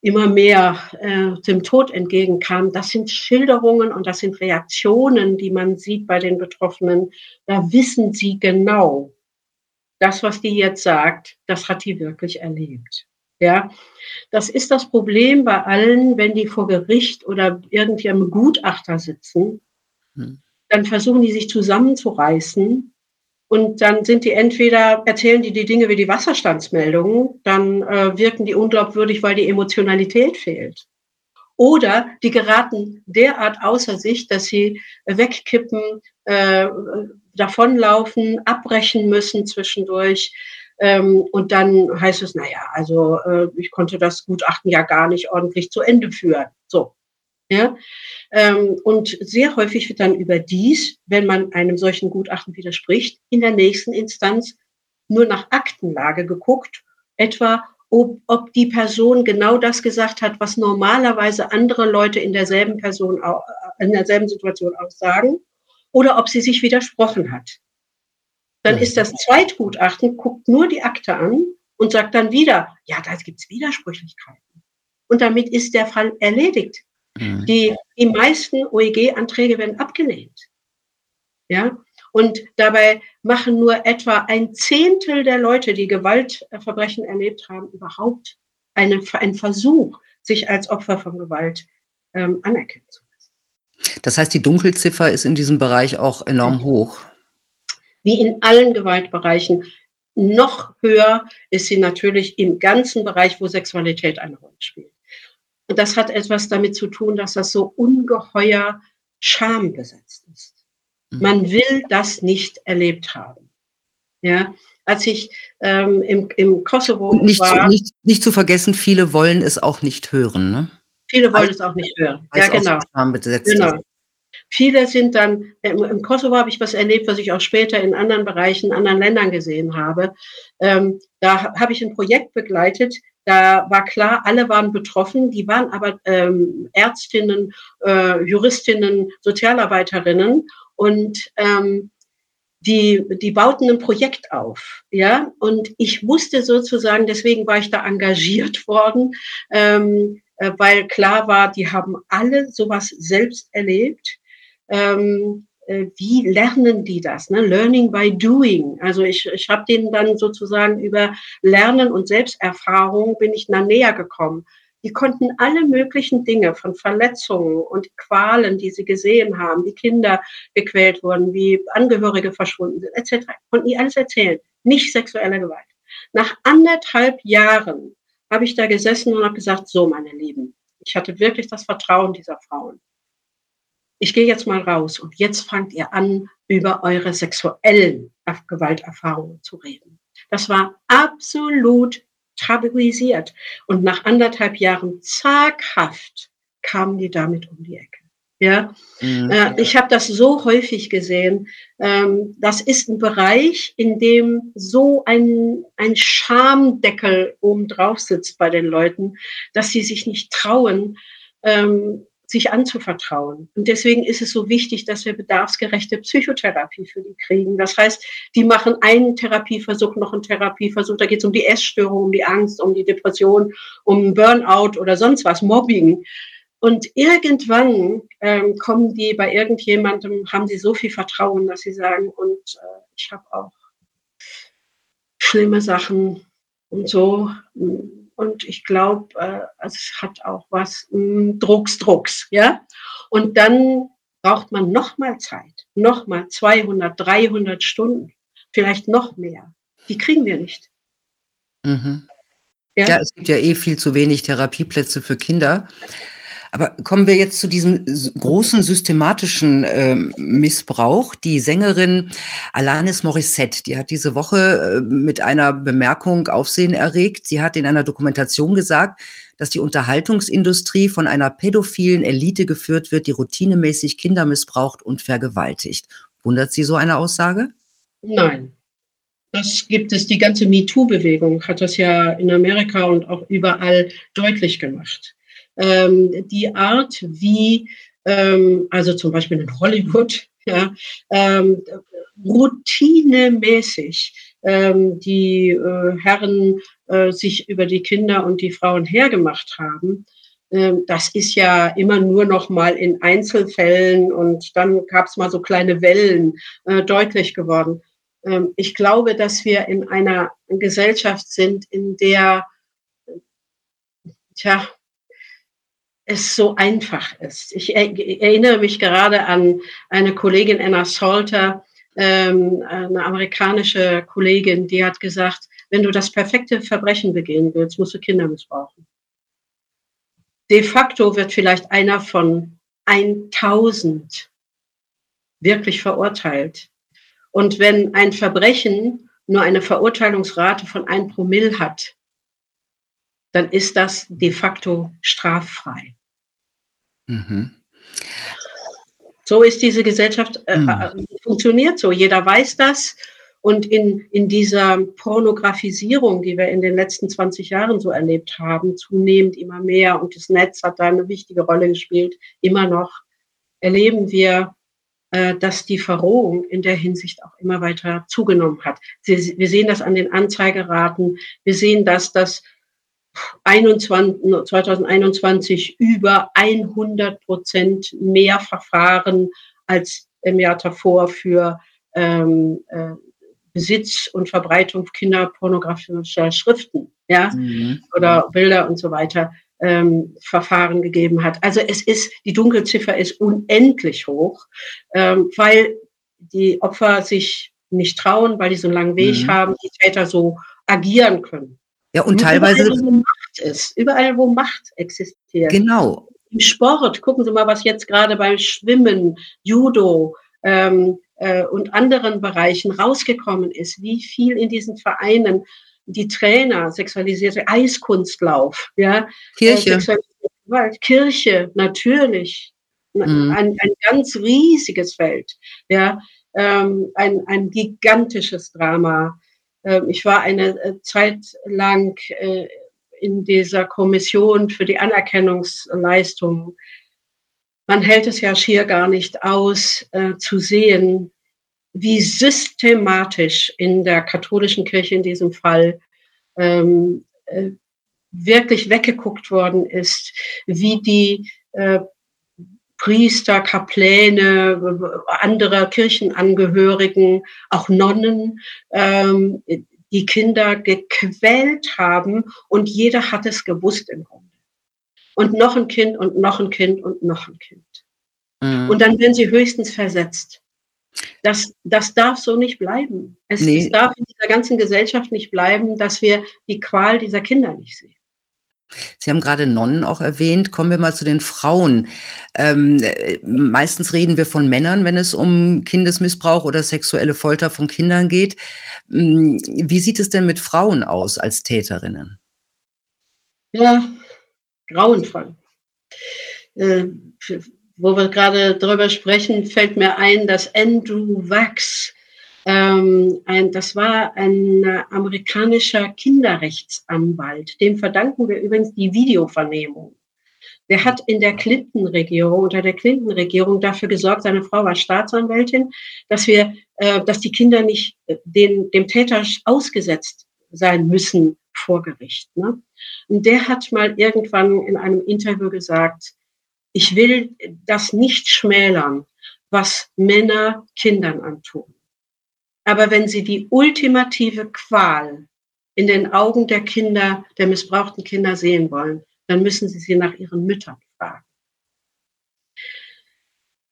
immer mehr äh, dem Tod entgegenkam. Das sind Schilderungen und das sind Reaktionen, die man sieht bei den Betroffenen. Da wissen sie genau, das, was die jetzt sagt, das hat die wirklich erlebt. Ja, das ist das Problem bei allen, wenn die vor Gericht oder irgendwie am Gutachter sitzen, hm. dann versuchen die sich zusammenzureißen und dann sind die entweder, erzählen die die Dinge wie die Wasserstandsmeldungen, dann äh, wirken die unglaubwürdig, weil die Emotionalität fehlt. Oder die geraten derart außer sich, dass sie wegkippen, äh, davonlaufen, abbrechen müssen zwischendurch. Ähm, und dann heißt es, naja, also äh, ich konnte das Gutachten ja gar nicht ordentlich zu Ende führen. So. Ja? Ähm, und sehr häufig wird dann überdies, wenn man einem solchen Gutachten widerspricht, in der nächsten Instanz nur nach Aktenlage geguckt, etwa ob, ob die Person genau das gesagt hat, was normalerweise andere Leute in derselben Person, in derselben Situation auch sagen, oder ob sie sich widersprochen hat. Dann ist das Zweitgutachten, guckt nur die Akte an und sagt dann wieder, ja, da gibt es Widersprüchlichkeiten. Und damit ist der Fall erledigt. Mhm. Die, die meisten OEG-Anträge werden abgelehnt. Ja, und dabei machen nur etwa ein Zehntel der Leute, die Gewaltverbrechen erlebt haben, überhaupt einen, einen Versuch, sich als Opfer von Gewalt ähm, anerkennen zu lassen. Das heißt, die Dunkelziffer ist in diesem Bereich auch enorm mhm. hoch. Wie in allen Gewaltbereichen. Noch höher ist sie natürlich im ganzen Bereich, wo Sexualität eine Rolle spielt. Und das hat etwas damit zu tun, dass das so ungeheuer schambesetzt ist. Mhm. Man will das nicht erlebt haben. Ja, als ich ähm, im, im Kosovo nicht war. Zu, nicht, nicht zu vergessen, viele wollen es auch nicht hören. Ne? Viele wollen es auch nicht hören. Ja, genau. genau. Viele sind dann, im, im Kosovo habe ich was erlebt, was ich auch später in anderen Bereichen, anderen Ländern gesehen habe. Ähm, da habe ich ein Projekt begleitet, da war klar, alle waren betroffen, die waren aber ähm, Ärztinnen, äh, Juristinnen, Sozialarbeiterinnen und ähm, die, die bauten ein Projekt auf, ja, und ich musste sozusagen, deswegen war ich da engagiert worden, ähm, äh, weil klar war, die haben alle sowas selbst erlebt. Ähm, äh, wie lernen die das? Ne? Learning by doing. Also ich, ich habe denen dann sozusagen über Lernen und Selbsterfahrung bin ich dann näher gekommen. Die konnten alle möglichen Dinge von Verletzungen und Qualen, die sie gesehen haben, wie Kinder gequält wurden, wie Angehörige verschwunden sind, etc., konnten die alles erzählen. Nicht sexuelle Gewalt. Nach anderthalb Jahren habe ich da gesessen und habe gesagt, so meine Lieben, ich hatte wirklich das Vertrauen dieser Frauen. Ich gehe jetzt mal raus und jetzt fangt ihr an, über eure sexuellen Gewalterfahrungen zu reden. Das war absolut tabuisiert. Und nach anderthalb Jahren zaghaft kamen die damit um die Ecke. Ja, mhm. äh, ich habe das so häufig gesehen. Ähm, das ist ein Bereich, in dem so ein, ein Schamdeckel oben drauf sitzt bei den Leuten, dass sie sich nicht trauen, ähm, sich anzuvertrauen. Und deswegen ist es so wichtig, dass wir bedarfsgerechte Psychotherapie für die kriegen. Das heißt, die machen einen Therapieversuch, noch einen Therapieversuch. Da geht es um die Essstörung, um die Angst, um die Depression, um Burnout oder sonst was, Mobbing. Und irgendwann ähm, kommen die bei irgendjemandem, haben sie so viel Vertrauen, dass sie sagen, und äh, ich habe auch schlimme Sachen und so und ich glaube, äh, es hat auch was mh, hm, Drucks, Drucks, ja. Und dann braucht man noch mal Zeit, noch mal 200, 300 Stunden, vielleicht noch mehr. Die kriegen wir nicht. Mhm. Ja? ja, es gibt ja eh viel zu wenig Therapieplätze für Kinder. Aber kommen wir jetzt zu diesem großen systematischen äh, Missbrauch. Die Sängerin Alanis Morissette, die hat diese Woche äh, mit einer Bemerkung Aufsehen erregt. Sie hat in einer Dokumentation gesagt, dass die Unterhaltungsindustrie von einer pädophilen Elite geführt wird, die routinemäßig Kinder missbraucht und vergewaltigt. Wundert Sie so eine Aussage? Nein. Das gibt es, die ganze MeToo-Bewegung hat das ja in Amerika und auch überall deutlich gemacht ähm, die Art, wie, ähm, also zum Beispiel in Hollywood, ja, ähm, routinemäßig ähm, die äh, Herren äh, sich über die Kinder und die Frauen hergemacht haben, ähm, das ist ja immer nur noch mal in Einzelfällen und dann gab es mal so kleine Wellen äh, deutlich geworden. Ähm, ich glaube, dass wir in einer Gesellschaft sind, in der tja, es so einfach ist. Ich erinnere mich gerade an eine Kollegin, Anna Salter, ähm, eine amerikanische Kollegin, die hat gesagt, wenn du das perfekte Verbrechen begehen willst, musst du Kinder missbrauchen. De facto wird vielleicht einer von 1000 wirklich verurteilt. Und wenn ein Verbrechen nur eine Verurteilungsrate von ein Promille hat, dann ist das de facto straffrei. Mhm. So ist diese Gesellschaft, äh, mhm. Äh, funktioniert so. Jeder weiß das. Und in, in dieser Pornografisierung, die wir in den letzten 20 Jahren so erlebt haben, zunehmend immer mehr, und das Netz hat da eine wichtige Rolle gespielt, immer noch, erleben wir, äh, dass die Verrohung in der Hinsicht auch immer weiter zugenommen hat. Wir sehen das an den Anzeigeraten. Wir sehen das, dass 21, 2021 über 100 Prozent mehr Verfahren als im Jahr davor für ähm, äh, Besitz und Verbreitung kinderpornografischer Schriften, ja, mhm. oder Bilder und so weiter ähm, Verfahren gegeben hat. Also es ist, die Dunkelziffer ist unendlich hoch, ähm, weil die Opfer sich nicht trauen, weil die so einen langen Weg mhm. haben, die Täter so agieren können. Ja, und, und teilweise. Überall, wo Macht ist, überall, wo Macht existiert. Genau. Im Sport, gucken Sie mal, was jetzt gerade beim Schwimmen, Judo ähm, äh, und anderen Bereichen rausgekommen ist, wie viel in diesen Vereinen die Trainer, sexualisierte Eiskunstlauf, ja, Kirche. Äh, Kirche, natürlich. Mhm. Ein, ein ganz riesiges Feld, ja, ähm, ein, ein gigantisches Drama. Ähm, ich war eine äh, Zeit lang äh, in dieser Kommission für die Anerkennungsleistung. Man hält es ja schier gar nicht aus, äh, zu sehen, wie systematisch in der katholischen Kirche in diesem Fall ähm, äh, wirklich weggeguckt worden ist, wie die Priester, Kapläne, andere Kirchenangehörigen, auch Nonnen, ähm, die Kinder gequält haben und jeder hat es gewusst im Grunde. Und noch ein Kind und noch ein Kind und noch ein Kind. Mhm. Und dann werden sie höchstens versetzt. Das, das darf so nicht bleiben. Es, nee. es darf in dieser ganzen Gesellschaft nicht bleiben, dass wir die Qual dieser Kinder nicht sehen. Sie haben gerade Nonnen auch erwähnt. Kommen wir mal zu den Frauen. Ähm, meistens reden wir von Männern, wenn es um Kindesmissbrauch oder sexuelle Folter von Kindern geht. Hm, wie sieht es denn mit Frauen aus als Täterinnen? Ja, grauenvoll. Äh, wo wir gerade drüber sprechen, fällt mir ein, dass Andrew Wax, ähm, ein, das war ein amerikanischer Kinderrechtsanwalt, dem verdanken wir übrigens die Videovernehmung. Der hat in der Clinton-Regierung, unter der Clinton-Regierung dafür gesorgt, seine Frau war Staatsanwältin, dass wir, äh, dass die Kinder nicht äh, den, dem Täter ausgesetzt sein müssen vor Gericht. Ne? Und der hat mal irgendwann in einem Interview gesagt, ich will das nicht schmälern, was Männer Kindern antun. Aber wenn sie die ultimative Qual in den Augen der Kinder, der missbrauchten Kinder sehen wollen, dann müssen sie sie nach ihren Müttern fragen.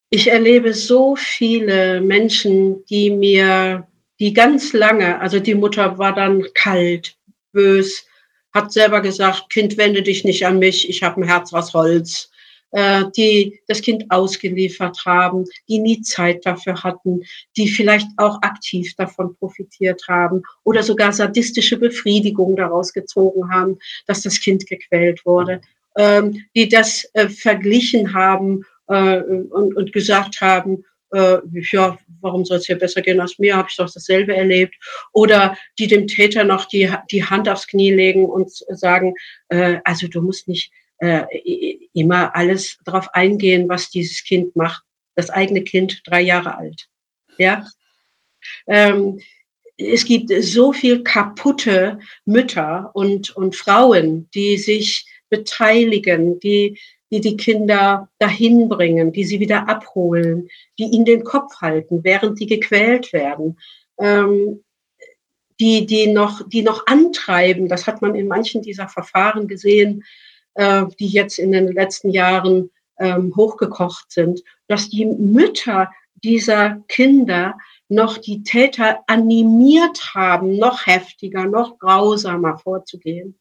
Ich erlebe so viele Menschen, die mir, die ganz lange, also die Mutter war dann kalt, bös, hat selber gesagt, Kind, wende dich nicht an mich, ich habe ein Herz aus Holz äh, die das Kind ausgeliefert haben, die nie Zeit dafür hatten, die vielleicht auch aktiv davon profitiert haben oder sogar sadistische Befriedigung daraus gezogen haben, dass das Kind gequält wurde, ähm, die das äh, verglichen haben äh, und, und gesagt haben, äh, ja, warum soll es hier besser gehen als mir? Habe ich doch dasselbe erlebt. Oder die dem Täter noch die, die Hand aufs Knie legen und sagen, äh, also du musst nicht äh, immer alles darauf eingehen, was dieses Kind macht. Das eigene Kind, drei Jahre alt. Ja. Ähm, es gibt so viel kaputte Mütter und, und Frauen, die sich beteiligen, die, die die Kinder dahin bringen, die sie wieder abholen, die ihnen den Kopf halten, während die gequält werden, ähm, die, die, noch, die noch antreiben. Das hat man in manchen dieser Verfahren gesehen, äh, die jetzt in den letzten Jahren ähm, hochgekocht sind, dass die Mütter dieser Kinder noch die Täter animiert haben, noch heftiger, noch grausamer vorzugehen.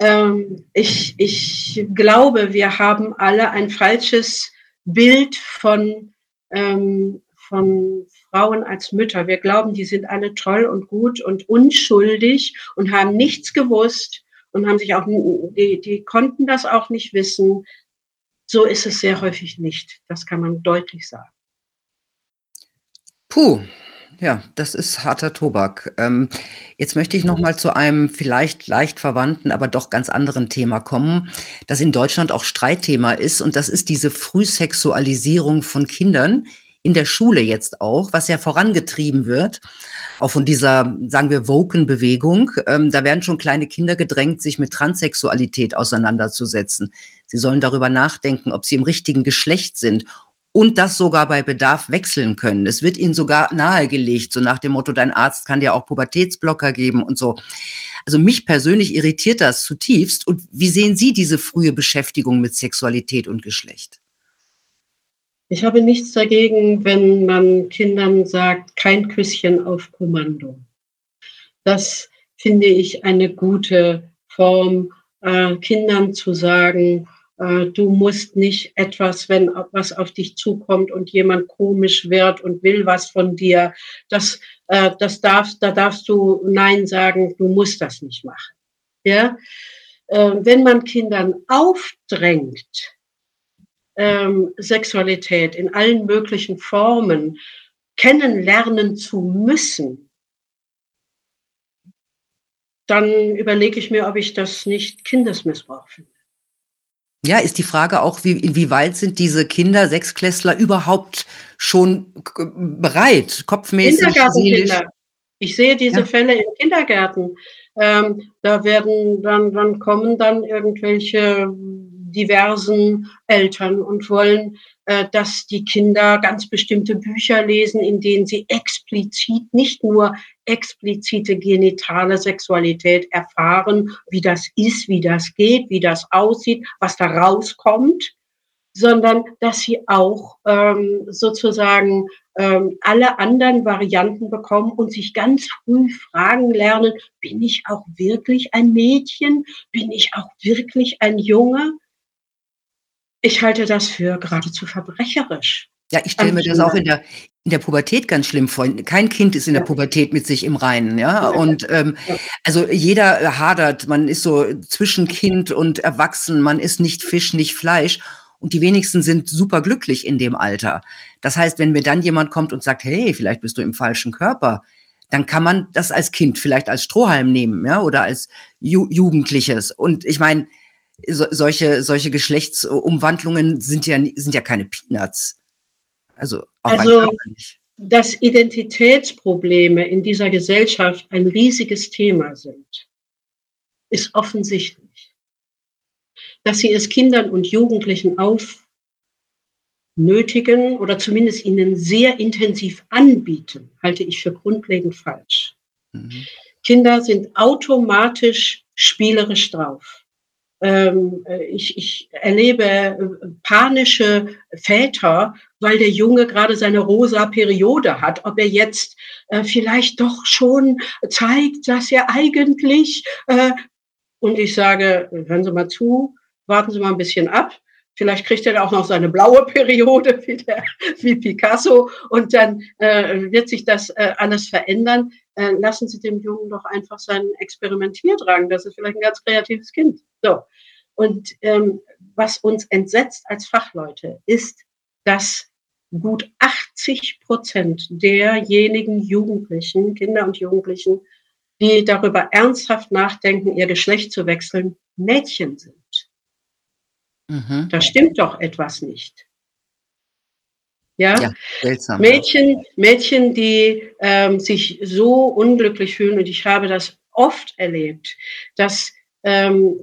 Ähm, ich, ich glaube, wir haben alle ein falsches Bild von, ähm, von Frauen als Mütter. Wir glauben, die sind alle toll und gut und unschuldig und haben nichts gewusst und haben sich auch, die, die konnten das auch nicht wissen. So ist es sehr häufig nicht. Das kann man deutlich sagen. Puh, ja, das ist harter Tobak. Ähm, jetzt möchte ich noch mal zu einem vielleicht leicht verwandten, aber doch ganz anderen Thema kommen, das in Deutschland auch Streitthema ist. Und das ist diese Frühsexualisierung von Kindern in der Schule jetzt auch, was ja vorangetrieben wird, auch von dieser, sagen wir, Woken-Bewegung. Ähm, da werden schon kleine Kinder gedrängt, sich mit Transsexualität auseinanderzusetzen. Sie sollen darüber nachdenken, ob sie im richtigen Geschlecht sind und das sogar bei Bedarf wechseln können. Es wird ihnen sogar nahegelegt, so nach dem Motto, dein Arzt kann dir auch Pubertätsblocker geben und so. Also mich persönlich irritiert das zutiefst. Und wie sehen Sie diese frühe Beschäftigung mit Sexualität und Geschlecht? Ich habe nichts dagegen, wenn man Kindern sagt, kein Küsschen auf Kommando. Das finde ich eine gute Form, äh, Kindern zu sagen, äh, du musst nicht etwas, wenn was auf dich zukommt und jemand komisch wird und will was von dir, das, äh, das darfst, da darfst du Nein sagen, du musst das nicht machen. Ja? Äh, wenn man Kindern aufdrängt, ähm, Sexualität in allen möglichen Formen kennenlernen zu müssen, dann überlege ich mir, ob ich das nicht Kindesmissbrauch finde. Ja, ist die Frage auch, wie, inwieweit sind diese Kinder, Sechsklässler überhaupt schon bereit, kopfmäßig, Kindergartenkinder. Ich sehe diese ja. Fälle in Kindergärten. Ähm, da werden dann, dann kommen dann irgendwelche diversen Eltern und wollen äh, dass die Kinder ganz bestimmte Bücher lesen, in denen sie explizit, nicht nur explizite genitale Sexualität erfahren, wie das ist, wie das geht, wie das aussieht, was da rauskommt, sondern dass sie auch ähm, sozusagen ähm, alle anderen Varianten bekommen und sich ganz früh fragen lernen, bin ich auch wirklich ein Mädchen? Bin ich auch wirklich ein Junge? Ich halte das für geradezu verbrecherisch. Ja, ich stelle mir das auch in der, in der Pubertät ganz schlimm vor. Kein Kind ist in der Pubertät mit sich im Reinen, ja. Und ähm, also jeder hadert, man ist so zwischen Kind und Erwachsen, man ist nicht Fisch, nicht Fleisch. Und die wenigsten sind super glücklich in dem Alter. Das heißt, wenn mir dann jemand kommt und sagt, hey, vielleicht bist du im falschen Körper, dann kann man das als Kind vielleicht als Strohhalm nehmen, ja, oder als Ju Jugendliches. Und ich meine, so, solche, solche Geschlechtsumwandlungen sind ja, sind ja keine Peanuts. Also, also dass Identitätsprobleme in dieser Gesellschaft ein riesiges Thema sind, ist offensichtlich. Dass sie es Kindern und Jugendlichen aufnötigen oder zumindest ihnen sehr intensiv anbieten, halte ich für grundlegend falsch. Mhm. Kinder sind automatisch spielerisch drauf ich, ich erlebe äh, panische Väter, weil der Junge gerade seine rosa Periode hat, ob er jetzt äh, vielleicht doch schon zeigt, dass er eigentlich, äh, und ich sage, hören Sie mal zu, warten Sie mal ein bisschen ab. Vielleicht kriegt er auch noch seine blaue Periode wie, der, wie Picasso und dann äh, wird sich das äh, alles verändern. Äh, lassen Sie dem Jungen doch einfach seinen Experimentierdrang. Das ist vielleicht ein ganz kreatives Kind. So. Und ähm, was uns entsetzt als Fachleute ist, dass gut 80 Prozent derjenigen Jugendlichen, Kinder und Jugendlichen, die darüber ernsthaft nachdenken, ihr Geschlecht zu wechseln, Mädchen sind. Mhm. Da stimmt doch etwas nicht. Ja, ja seltsam, Mädchen, Mädchen, die ähm, sich so unglücklich fühlen, und ich habe das oft erlebt, dass ähm,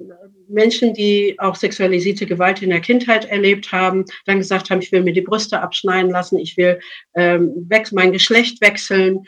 Menschen, die auch sexualisierte Gewalt in der Kindheit erlebt haben, dann gesagt haben, ich will mir die Brüste abschneiden lassen, ich will ähm, mein Geschlecht wechseln.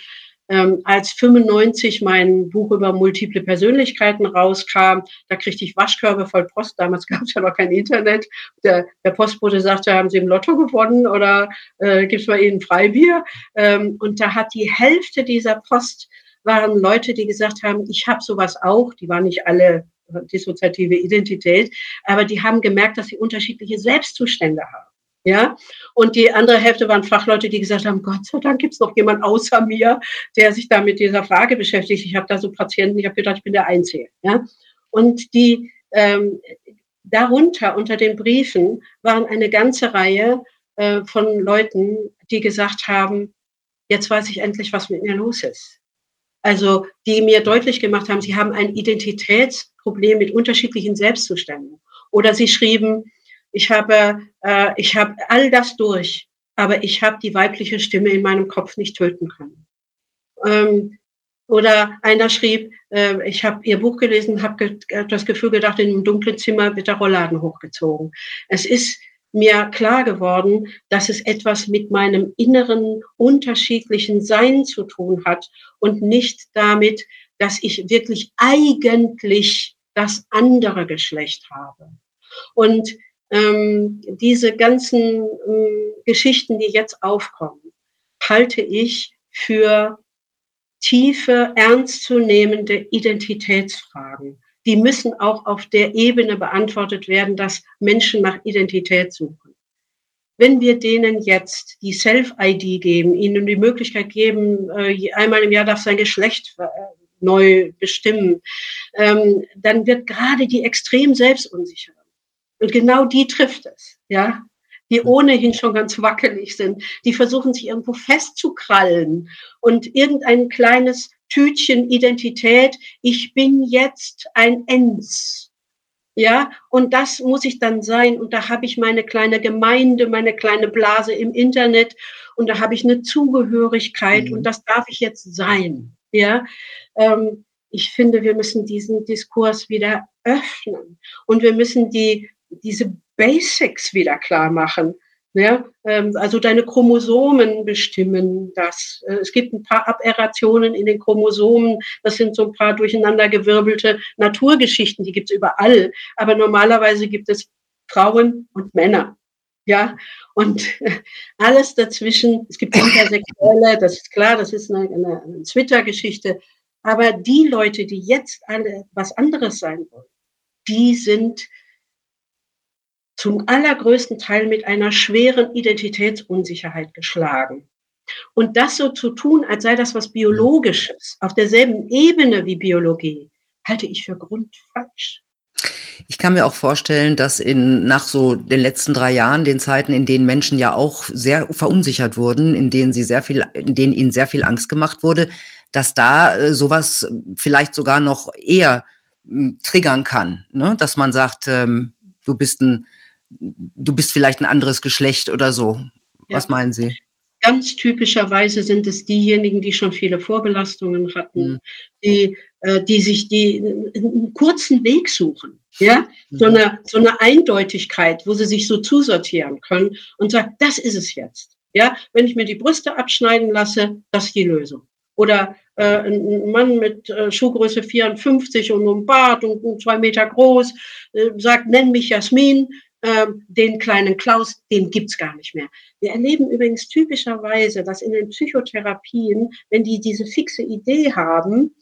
Ähm, als 95 mein Buch über multiple Persönlichkeiten rauskam, da kriegte ich Waschkörbe voll Post. Damals gab es ja noch kein Internet. Der, der Postbote sagte, haben Sie im Lotto gewonnen oder äh, gibt es bei Ihnen Freibier? Ähm, und da hat die Hälfte dieser Post waren Leute, die gesagt haben, ich habe sowas auch. Die waren nicht alle dissoziative Identität, aber die haben gemerkt, dass sie unterschiedliche Selbstzustände haben. Ja, und die andere Hälfte waren Fachleute, die gesagt haben, Gott sei Dank gibt es noch jemand außer mir, der sich da mit dieser Frage beschäftigt. Ich habe da so Patienten, ich habe gedacht, ich bin der Einzige. Ja, und die ähm, darunter unter den Briefen waren eine ganze Reihe äh, von Leuten, die gesagt haben, jetzt weiß ich endlich, was mit mir los ist. Also die mir deutlich gemacht haben, sie haben ein Identitätsproblem mit unterschiedlichen Selbstzuständen. Oder sie schrieben, ich habe, äh, ich habe all das durch, aber ich habe die weibliche Stimme in meinem Kopf nicht töten können. Ähm, oder einer schrieb, äh, ich habe ihr Buch gelesen, habe ge das Gefühl gedacht, in einem dunklen Zimmer wird der Rollladen hochgezogen. Es ist mir klar geworden, dass es etwas mit meinem inneren unterschiedlichen Sein zu tun hat und nicht damit, dass ich wirklich eigentlich das andere Geschlecht habe. Und ähm, diese ganzen ähm, Geschichten, die jetzt aufkommen, halte ich für tiefe, ernstzunehmende Identitätsfragen die müssen auch auf der Ebene beantwortet werden, dass Menschen nach Identität suchen. Wenn wir denen jetzt die Self-ID geben, ihnen die Möglichkeit geben, äh, einmal im Jahr darf sein Geschlecht äh, neu bestimmen, ähm, dann wird gerade die extrem selbstunsicheren. Und genau die trifft es, ja, die ohnehin schon ganz wackelig sind, die versuchen sich irgendwo festzukrallen und irgendein kleines Tütchen Identität, ich bin jetzt ein Ens. Ja, und das muss ich dann sein. Und da habe ich meine kleine Gemeinde, meine kleine Blase im Internet und da habe ich eine Zugehörigkeit mhm. und das darf ich jetzt sein. Ja, ähm, ich finde, wir müssen diesen Diskurs wieder öffnen und wir müssen die, diese Basics wieder klar machen. Ja, ähm, also deine Chromosomen bestimmen das. Äh, es gibt ein paar Aberrationen in den Chromosomen. Das sind so ein paar durcheinandergewirbelte Naturgeschichten, die gibt's überall. Aber normalerweise gibt es Frauen und Männer. Ja, und alles dazwischen. Es gibt Intersexuelle, das ist klar, das ist eine, eine, eine Twitter-Geschichte. Aber die Leute, die jetzt alle was anderes sein wollen, die sind zum allergrößten Teil mit einer schweren Identitätsunsicherheit geschlagen. Und das so zu tun, als sei das was Biologisches, auf derselben Ebene wie Biologie, halte ich für grundfalsch. Ich kann mir auch vorstellen, dass in, nach so den letzten drei Jahren, den Zeiten, in denen Menschen ja auch sehr verunsichert wurden, in denen sie sehr viel, in denen ihnen sehr viel Angst gemacht wurde, dass da äh, sowas vielleicht sogar noch eher triggern kann, ne? dass man sagt, ähm, du bist ein du bist vielleicht ein anderes Geschlecht oder so. Was ja. meinen Sie? Ganz typischerweise sind es diejenigen, die schon viele Vorbelastungen hatten, mhm. die, äh, die sich die einen kurzen Weg suchen. Ja, mhm. so eine, so eine Eindeutigkeit, wo sie sich so zusortieren können und sagen, das ist es jetzt. Ja, wenn ich mir die Brüste abschneiden lasse, das ist die Lösung. Oder äh, ein Mann mit äh, Schuhgröße 54 und einem Bart und, und zwei Meter groß äh, sagt, nenn mich Jasmin, ähm, den kleinen Klaus, den gibt's gar nicht mehr. Wir erleben übrigens typischerweise, dass in den Psychotherapien, wenn die diese fixe Idee haben,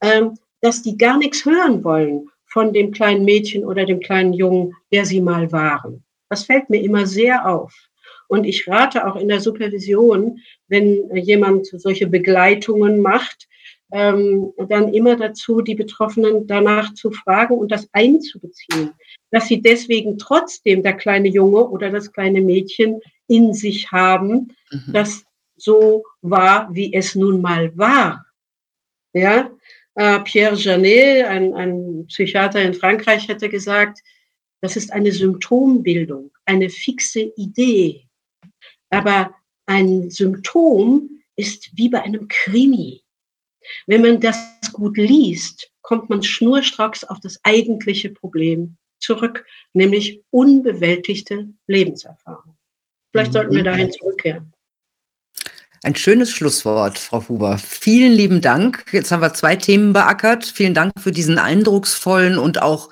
ähm, dass die gar nichts hören wollen von dem kleinen Mädchen oder dem kleinen Jungen, der sie mal waren. Das fällt mir immer sehr auf. Und ich rate auch in der Supervision, wenn jemand solche Begleitungen macht, ähm, dann immer dazu, die Betroffenen danach zu fragen und das einzubeziehen, dass sie deswegen trotzdem der kleine Junge oder das kleine Mädchen in sich haben, mhm. das so war, wie es nun mal war. Ja, äh, Pierre Janet, ein, ein Psychiater in Frankreich, hätte gesagt, das ist eine Symptombildung, eine fixe Idee. Aber ein Symptom ist wie bei einem Krimi. Wenn man das gut liest, kommt man schnurstracks auf das eigentliche Problem zurück, nämlich unbewältigte Lebenserfahrung. Vielleicht sollten wir dahin zurückkehren. Ein schönes Schlusswort, Frau Huber. Vielen lieben Dank. Jetzt haben wir zwei Themen beackert. Vielen Dank für diesen eindrucksvollen und auch,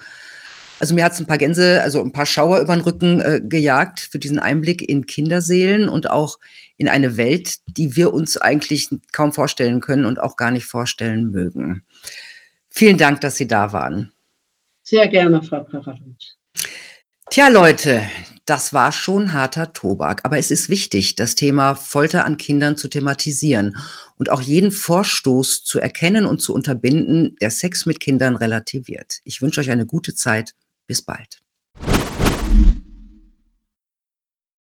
also mir hat es ein paar Gänse, also ein paar Schauer über den Rücken äh, gejagt für diesen Einblick in Kinderseelen und auch in eine Welt, die wir uns eigentlich kaum vorstellen können und auch gar nicht vorstellen mögen. Vielen Dank, dass Sie da waren. Sehr gerne, Frau Paradut. Tja, Leute, das war schon harter Tobak. Aber es ist wichtig, das Thema Folter an Kindern zu thematisieren und auch jeden Vorstoß zu erkennen und zu unterbinden, der Sex mit Kindern relativiert. Ich wünsche euch eine gute Zeit. Bis bald.